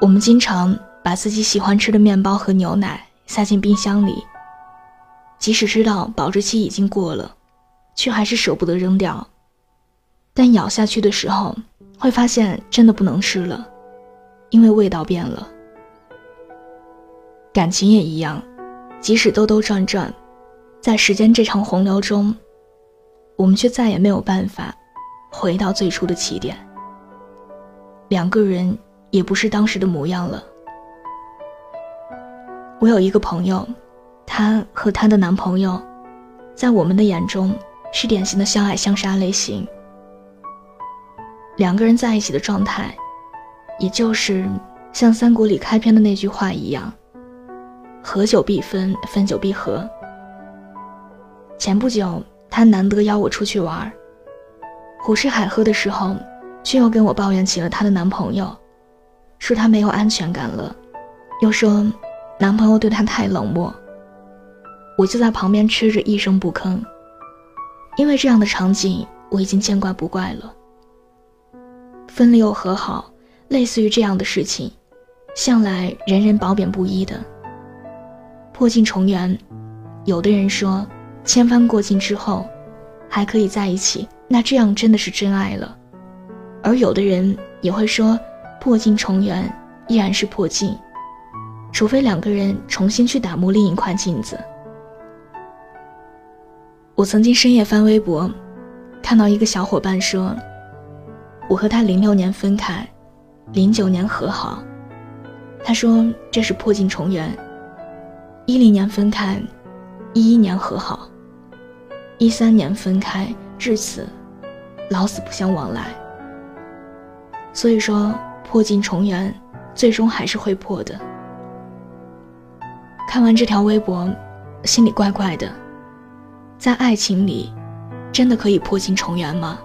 我们经常把自己喜欢吃的面包和牛奶塞进冰箱里，即使知道保质期已经过了，却还是舍不得扔掉。但咬下去的时候，会发现真的不能吃了，因为味道变了。感情也一样，即使兜兜转转，在时间这场洪流中，我们却再也没有办法回到最初的起点。两个人也不是当时的模样了。我有一个朋友，她和她的男朋友，在我们的眼中是典型的相爱相杀类型。两个人在一起的状态，也就是像三国里开篇的那句话一样。合久必分，分久必合。前不久，她难得邀我出去玩，胡吃海喝的时候，却又跟我抱怨起了她的男朋友，说她没有安全感了，又说男朋友对她太冷漠。我就在旁边吃着一声不吭，因为这样的场景我已经见怪不怪了。分了又和好，类似于这样的事情，向来人人褒贬不一的。破镜重圆，有的人说，千帆过尽之后，还可以在一起，那这样真的是真爱了；而有的人也会说，破镜重圆依然是破镜，除非两个人重新去打磨另一块镜子。我曾经深夜翻微博，看到一个小伙伴说，我和他零六年分开，零九年和好，他说这是破镜重圆。一零年分开，一一年和好，一三年分开，至此老死不相往来。所以说，破镜重圆，最终还是会破的。看完这条微博，心里怪怪的。在爱情里，真的可以破镜重圆吗？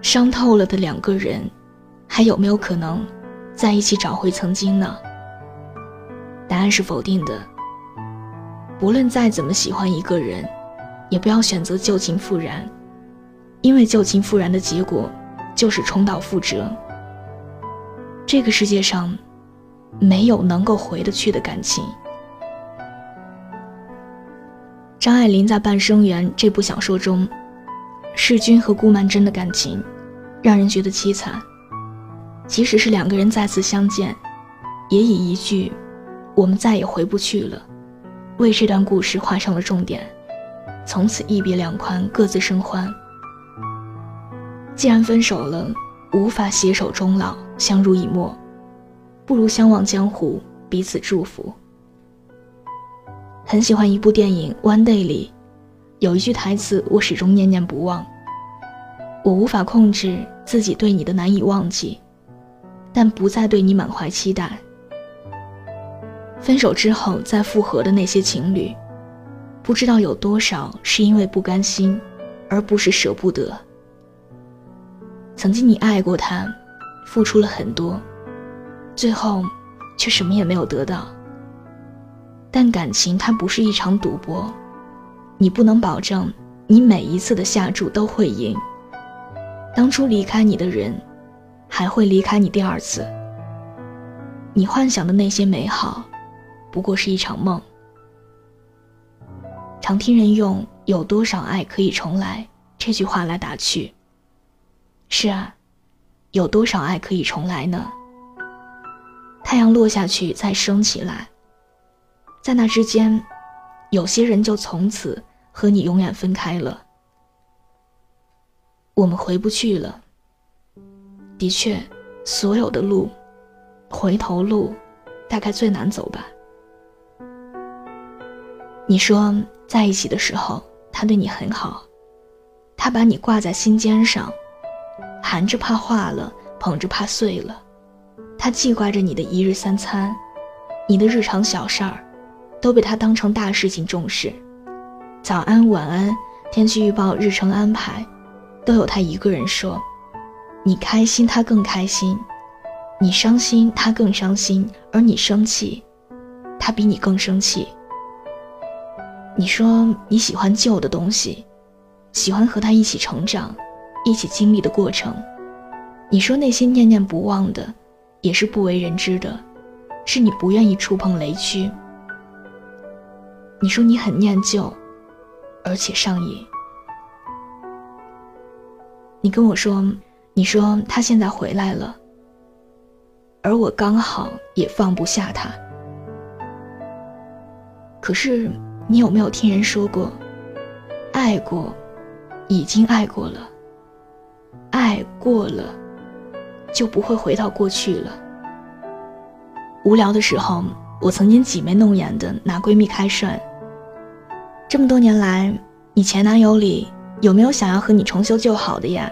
伤透了的两个人，还有没有可能在一起找回曾经呢？答案是否定的。无论再怎么喜欢一个人，也不要选择旧情复燃，因为旧情复燃的结果就是重蹈覆辙。这个世界上没有能够回得去的感情。张爱玲在《半生缘》这部小说中，世钧和顾曼桢的感情让人觉得凄惨。即使是两个人再次相见，也以一句。我们再也回不去了，为这段故事画上了重点。从此一别两宽，各自生欢。既然分手了，无法携手终老，相濡以沫，不如相忘江湖，彼此祝福。很喜欢一部电影《One Day》里，有一句台词我始终念念不忘：我无法控制自己对你的难以忘记，但不再对你满怀期待。分手之后再复合的那些情侣，不知道有多少是因为不甘心，而不是舍不得。曾经你爱过他，付出了很多，最后却什么也没有得到。但感情它不是一场赌博，你不能保证你每一次的下注都会赢。当初离开你的人，还会离开你第二次。你幻想的那些美好。不过是一场梦。常听人用“有多少爱可以重来”这句话来打趣。是啊，有多少爱可以重来呢？太阳落下去再升起来，在那之间，有些人就从此和你永远分开了。我们回不去了。的确，所有的路，回头路，大概最难走吧。你说在一起的时候，他对你很好，他把你挂在心尖上，含着怕化了，捧着怕碎了，他记挂着你的一日三餐，你的日常小事儿，都被他当成大事情重视。早安晚安，天气预报，日程安排，都有他一个人说。你开心，他更开心；你伤心，他更伤心；而你生气，他比你更生气。你说你喜欢旧的东西，喜欢和他一起成长，一起经历的过程。你说那些念念不忘的，也是不为人知的，是你不愿意触碰雷区。你说你很念旧，而且上瘾。你跟我说，你说他现在回来了，而我刚好也放不下他。可是，你有没有听人说过，爱过，已经爱过了，爱过了，就不会回到过去了。无聊的时候，我曾经挤眉弄眼的拿闺蜜开涮。这么多年来，你前男友里。有没有想要和你重修旧好的呀？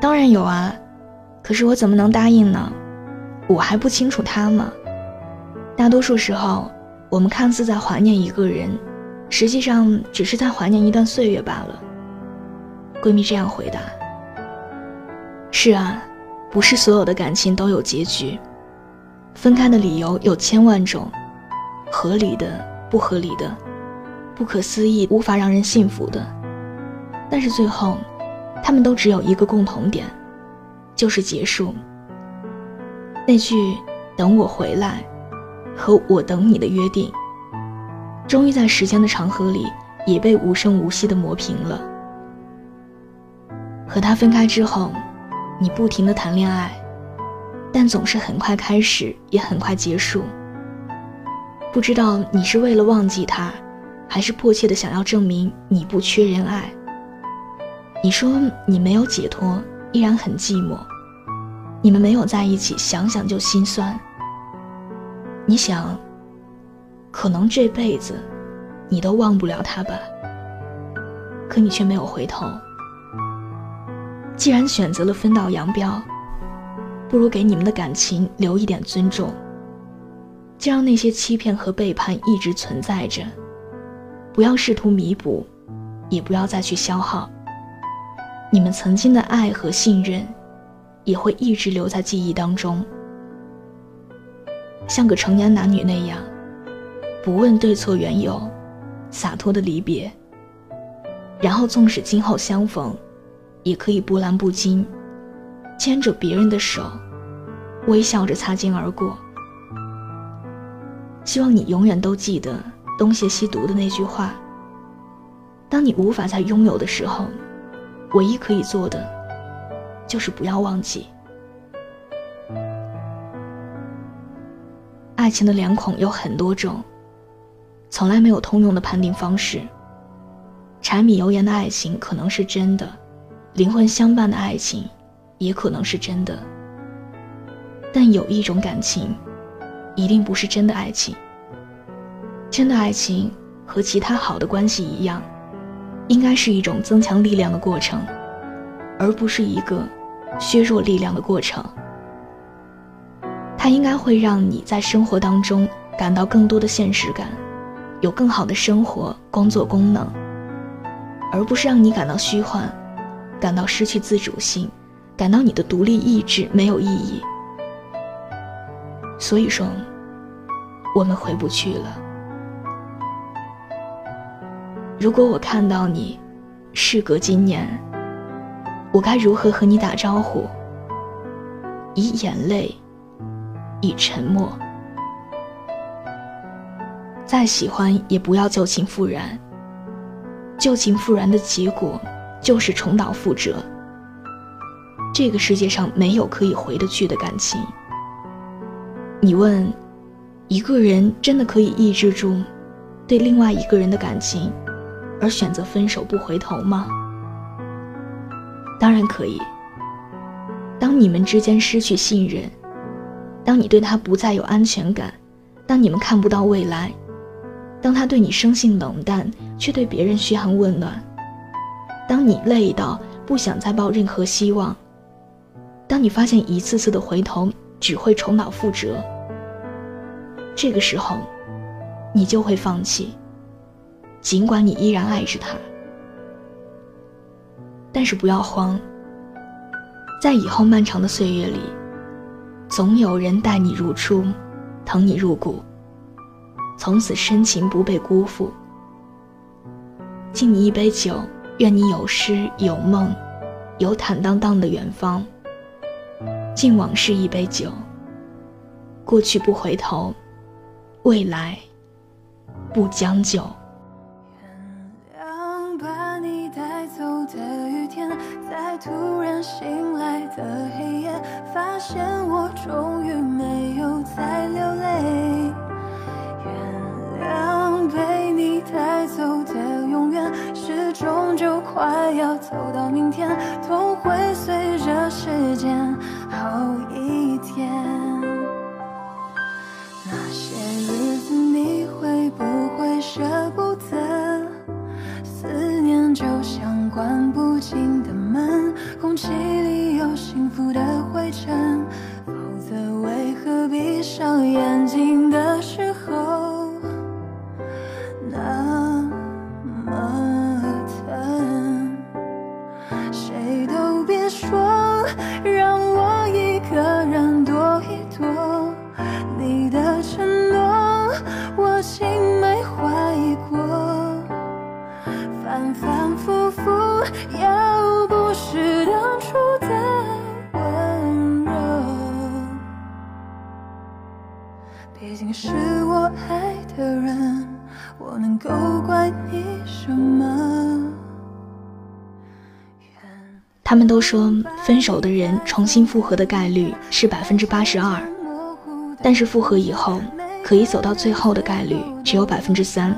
当然有啊，可是我怎么能答应呢？我还不清楚他吗？大多数时候，我们看似在怀念一个人，实际上只是在怀念一段岁月罢了。闺蜜这样回答。是啊，不是所有的感情都有结局，分开的理由有千万种，合理的、不合理的、不可思议、无法让人信服的。但是最后，他们都只有一个共同点，就是结束。那句“等我回来”和“我等你”的约定，终于在时间的长河里也被无声无息的磨平了。和他分开之后，你不停的谈恋爱，但总是很快开始，也很快结束。不知道你是为了忘记他，还是迫切的想要证明你不缺人爱。你说你没有解脱，依然很寂寞。你们没有在一起，想想就心酸。你想，可能这辈子你都忘不了他吧。可你却没有回头。既然选择了分道扬镳，不如给你们的感情留一点尊重，就让那些欺骗和背叛一直存在着，不要试图弥补，也不要再去消耗。你们曾经的爱和信任，也会一直留在记忆当中，像个成年男女那样，不问对错缘由，洒脱的离别。然后，纵使今后相逢，也可以波澜不惊，牵着别人的手，微笑着擦肩而过。希望你永远都记得东邪西毒的那句话：当你无法再拥有的时候。唯一可以做的，就是不要忘记。爱情的脸孔有很多种，从来没有通用的判定方式。柴米油盐的爱情可能是真的，灵魂相伴的爱情也可能是真的。但有一种感情，一定不是真的爱情。真的爱情和其他好的关系一样。应该是一种增强力量的过程，而不是一个削弱力量的过程。它应该会让你在生活当中感到更多的现实感，有更好的生活工作功能，而不是让你感到虚幻，感到失去自主性，感到你的独立意志没有意义。所以说，我们回不去了。如果我看到你，事隔今年，我该如何和你打招呼？以眼泪，以沉默。再喜欢也不要旧情复燃。旧情复燃的结果，就是重蹈覆辙。这个世界上没有可以回得去的感情。你问，一个人真的可以抑制住对另外一个人的感情？而选择分手不回头吗？当然可以。当你们之间失去信任，当你对他不再有安全感，当你们看不到未来，当他对你生性冷淡，却对别人嘘寒问暖，当你累到不想再抱任何希望，当你发现一次次的回头只会重蹈覆辙，这个时候，你就会放弃。尽管你依然爱着他，但是不要慌。在以后漫长的岁月里，总有人待你如初，疼你入骨，从此深情不被辜负。敬你一杯酒，愿你有诗有梦，有坦荡荡的远方。敬往事一杯酒。过去不回头，未来不将就。原谅把你带走的雨天，在突然醒来的黑夜，发现我终空气里有幸福的他们都说分手的人重新复合的概率是百分之八十二，但是复合以后可以走到最后的概率只有百分之三，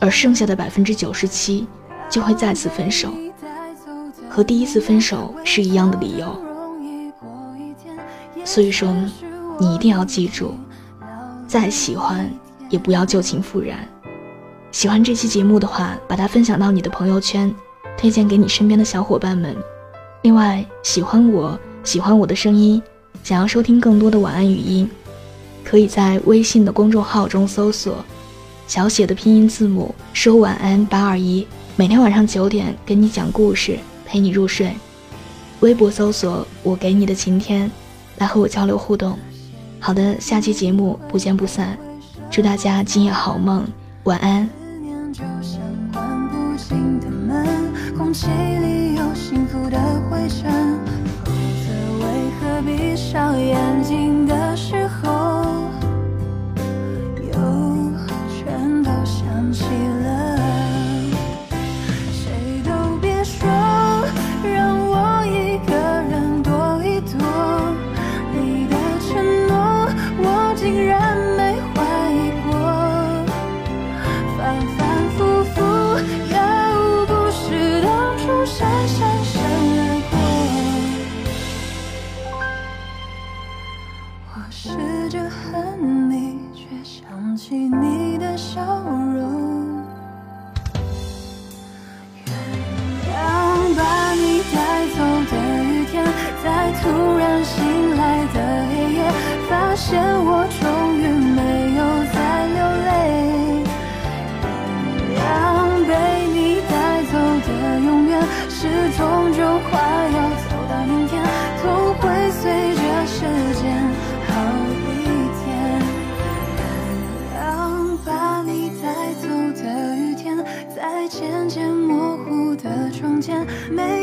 而剩下的百分之九十七就会再次分手，和第一次分手是一样的理由。所以说，你一定要记住。再喜欢，也不要旧情复燃。喜欢这期节目的话，把它分享到你的朋友圈，推荐给你身边的小伙伴们。另外，喜欢我喜欢我的声音，想要收听更多的晚安语音，可以在微信的公众号中搜索小写的拼音字母说晚安八二一，每天晚上九点给你讲故事，陪你入睡。微博搜索我给你的晴天，来和我交流互动。好的，下期节目不见不散，祝大家今夜好梦，晚安。空气里有幸福的灰尘，否则为何闭上眼睛没